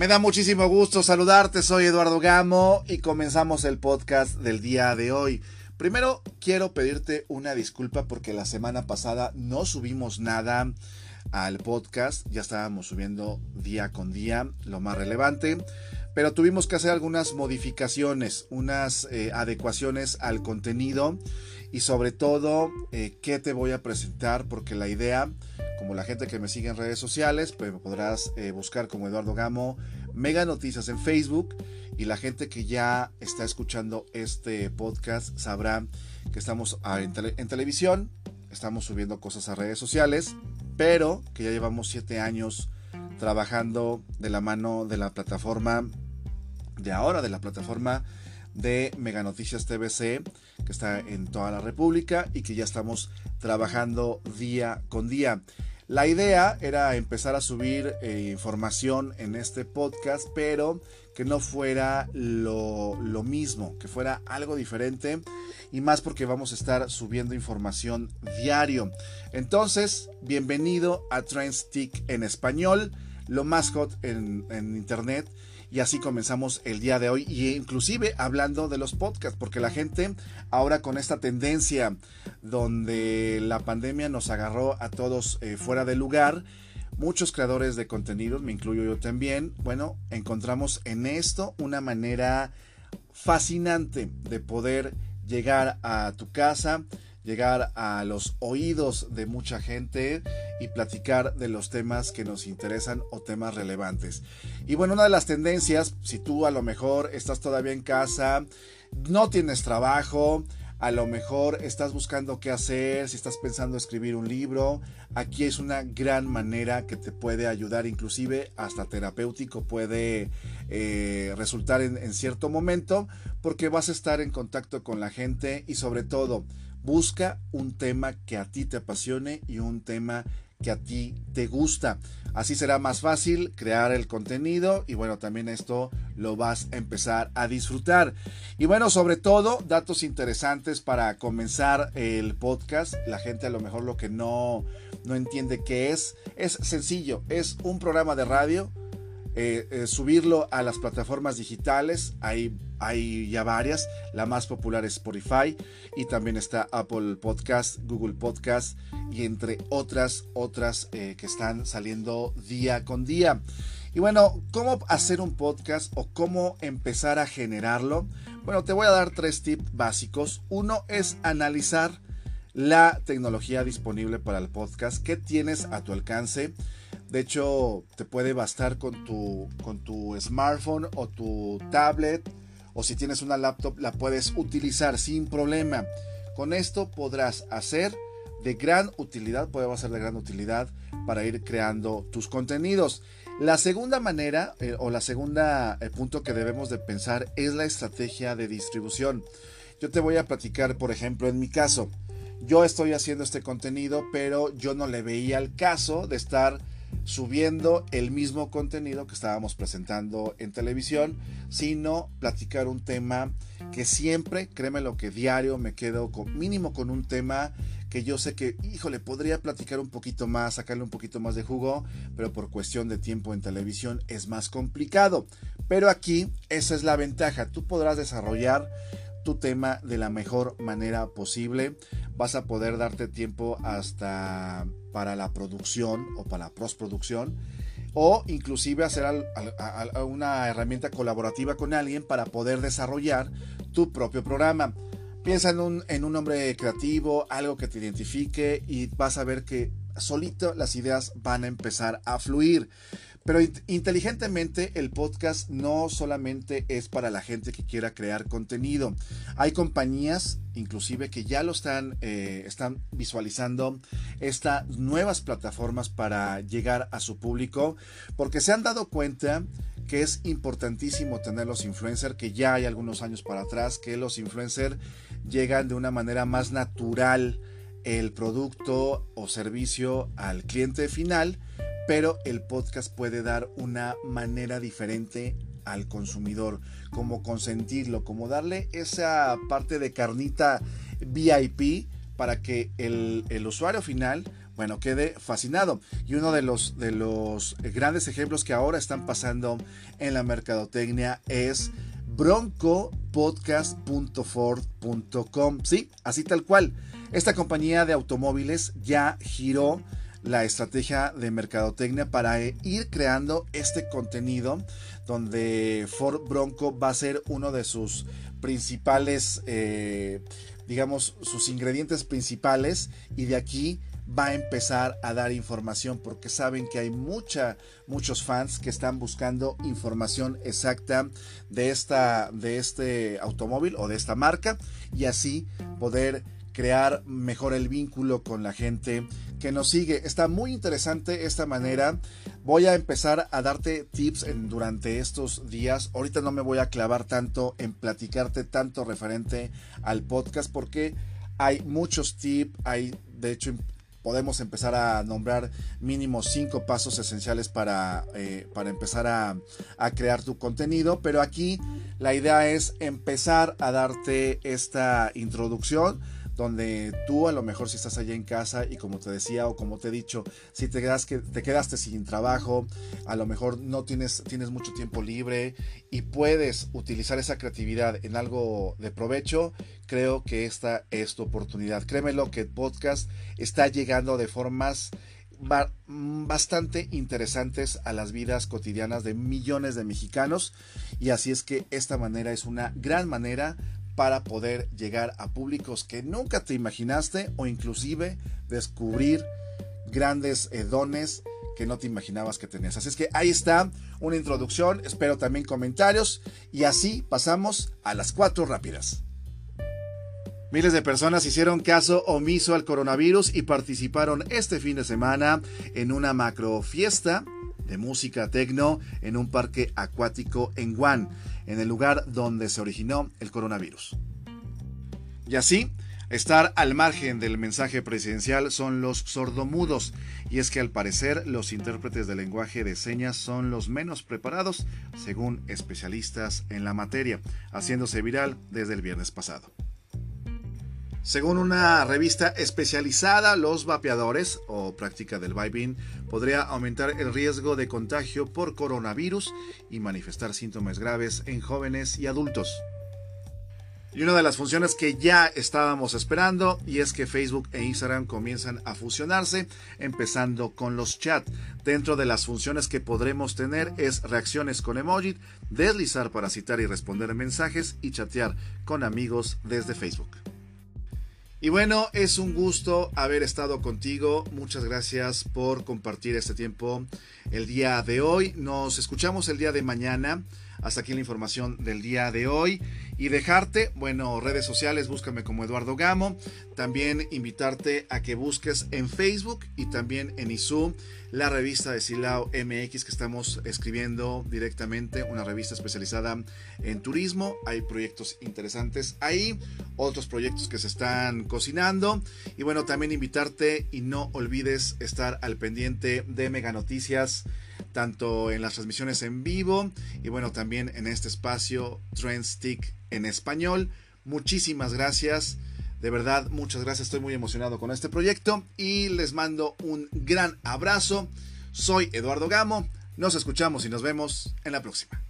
Me da muchísimo gusto saludarte, soy Eduardo Gamo y comenzamos el podcast del día de hoy. Primero quiero pedirte una disculpa porque la semana pasada no subimos nada al podcast, ya estábamos subiendo día con día lo más relevante, pero tuvimos que hacer algunas modificaciones, unas eh, adecuaciones al contenido y sobre todo eh, qué te voy a presentar porque la idea como la gente que me sigue en redes sociales, pues me podrás eh, buscar como Eduardo Gamo, Mega Noticias en Facebook y la gente que ya está escuchando este podcast sabrá que estamos en, en televisión, estamos subiendo cosas a redes sociales, pero que ya llevamos siete años trabajando de la mano de la plataforma de ahora, de la plataforma de Mega Noticias TVC, que está en toda la República y que ya estamos trabajando día con día. La idea era empezar a subir eh, información en este podcast, pero que no fuera lo, mismo, que fuera algo diferente y más porque vamos a estar subiendo información diario. Entonces, bienvenido a Trendstick en español, lo más hot en internet y así comenzamos el día de hoy y inclusive hablando de los podcasts porque la gente ahora con esta tendencia donde la pandemia nos agarró a todos eh, fuera de lugar muchos creadores de contenidos me incluyo yo también bueno encontramos en esto una manera fascinante de poder llegar a tu casa llegar a los oídos de mucha gente y platicar de los temas que nos interesan o temas relevantes. Y bueno, una de las tendencias, si tú a lo mejor estás todavía en casa, no tienes trabajo, a lo mejor estás buscando qué hacer, si estás pensando escribir un libro, aquí es una gran manera que te puede ayudar, inclusive hasta terapéutico puede eh, resultar en, en cierto momento, porque vas a estar en contacto con la gente y sobre todo Busca un tema que a ti te apasione y un tema que a ti te gusta. Así será más fácil crear el contenido y bueno, también esto lo vas a empezar a disfrutar. Y bueno, sobre todo, datos interesantes para comenzar el podcast. La gente a lo mejor lo que no, no entiende qué es, es sencillo, es un programa de radio eh, eh, subirlo a las plataformas digitales. Hay, hay ya varias. La más popular es Spotify y también está Apple Podcast, Google Podcast y entre otras, otras eh, que están saliendo día con día. Y bueno, ¿cómo hacer un podcast o cómo empezar a generarlo? Bueno, te voy a dar tres tips básicos. Uno es analizar la tecnología disponible para el podcast, qué tienes a tu alcance. De hecho, te puede bastar con tu, con tu smartphone o tu tablet o si tienes una laptop la puedes utilizar sin problema. Con esto podrás hacer de gran utilidad, puede ser de gran utilidad para ir creando tus contenidos. La segunda manera eh, o la segunda eh, punto que debemos de pensar es la estrategia de distribución. Yo te voy a platicar, por ejemplo, en mi caso. Yo estoy haciendo este contenido, pero yo no le veía el caso de estar subiendo el mismo contenido que estábamos presentando en televisión, sino platicar un tema que siempre, créeme lo que diario me quedo con, mínimo con un tema que yo sé que, híjole, podría platicar un poquito más, sacarle un poquito más de jugo, pero por cuestión de tiempo en televisión es más complicado. Pero aquí esa es la ventaja, tú podrás desarrollar tu tema de la mejor manera posible. Vas a poder darte tiempo hasta para la producción o para la postproducción o inclusive hacer una herramienta colaborativa con alguien para poder desarrollar tu propio programa. Piensa en un, en un nombre creativo, algo que te identifique y vas a ver que solito las ideas van a empezar a fluir. Pero inteligentemente el podcast no solamente es para la gente que quiera crear contenido. Hay compañías inclusive que ya lo están, eh, están visualizando estas nuevas plataformas para llegar a su público porque se han dado cuenta que es importantísimo tener los influencers, que ya hay algunos años para atrás, que los influencers llegan de una manera más natural el producto o servicio al cliente final pero el podcast puede dar una manera diferente al consumidor, como consentirlo, como darle esa parte de carnita VIP para que el, el usuario final bueno, quede fascinado. Y uno de los, de los grandes ejemplos que ahora están pasando en la mercadotecnia es broncopodcast.ford.com. Sí, así tal cual. Esta compañía de automóviles ya giró la estrategia de mercadotecnia para ir creando este contenido donde Ford Bronco va a ser uno de sus principales, eh, digamos, sus ingredientes principales y de aquí va a empezar a dar información porque saben que hay muchos fans que están buscando información exacta de, esta, de este automóvil o de esta marca y así poder crear mejor el vínculo con la gente que nos sigue. Está muy interesante esta manera. Voy a empezar a darte tips durante estos días. Ahorita no me voy a clavar tanto en platicarte tanto referente al podcast porque hay muchos tips, hay de hecho podemos empezar a nombrar mínimo cinco pasos esenciales para, eh, para empezar a, a, crear tu contenido. Pero aquí la idea es empezar a darte esta introducción donde tú a lo mejor si estás allá en casa y como te decía o como te he dicho, si te, quedas, que, te quedaste sin trabajo, a lo mejor no tienes, tienes mucho tiempo libre y puedes utilizar esa creatividad en algo de provecho, creo que esta es tu oportunidad. Créemelo que podcast está llegando de formas bastante interesantes a las vidas cotidianas de millones de mexicanos y así es que esta manera es una gran manera para poder llegar a públicos que nunca te imaginaste o inclusive descubrir grandes eh, dones que no te imaginabas que tenías. Así es que ahí está una introducción, espero también comentarios y así pasamos a las cuatro rápidas. Miles de personas hicieron caso omiso al coronavirus y participaron este fin de semana en una macro fiesta de música tecno en un parque acuático en Guan, en el lugar donde se originó el coronavirus. Y así, estar al margen del mensaje presidencial son los sordomudos, y es que al parecer los intérpretes de lenguaje de señas son los menos preparados, según especialistas en la materia, haciéndose viral desde el viernes pasado. Según una revista especializada, los vapeadores o práctica del vaping podría aumentar el riesgo de contagio por coronavirus y manifestar síntomas graves en jóvenes y adultos. Y una de las funciones que ya estábamos esperando y es que Facebook e Instagram comienzan a fusionarse, empezando con los chats. Dentro de las funciones que podremos tener es reacciones con emoji, deslizar para citar y responder mensajes y chatear con amigos desde Facebook. Y bueno, es un gusto haber estado contigo. Muchas gracias por compartir este tiempo el día de hoy. Nos escuchamos el día de mañana. Hasta aquí la información del día de hoy. Y dejarte, bueno, redes sociales, búscame como Eduardo Gamo. También invitarte a que busques en Facebook y también en ISU la revista de Silao MX que estamos escribiendo directamente, una revista especializada en turismo. Hay proyectos interesantes ahí, otros proyectos que se están cocinando. Y bueno, también invitarte y no olvides estar al pendiente de Mega Noticias tanto en las transmisiones en vivo y bueno, también en este espacio Trendstick en español. Muchísimas gracias. De verdad, muchas gracias. Estoy muy emocionado con este proyecto y les mando un gran abrazo. Soy Eduardo Gamo. Nos escuchamos y nos vemos en la próxima.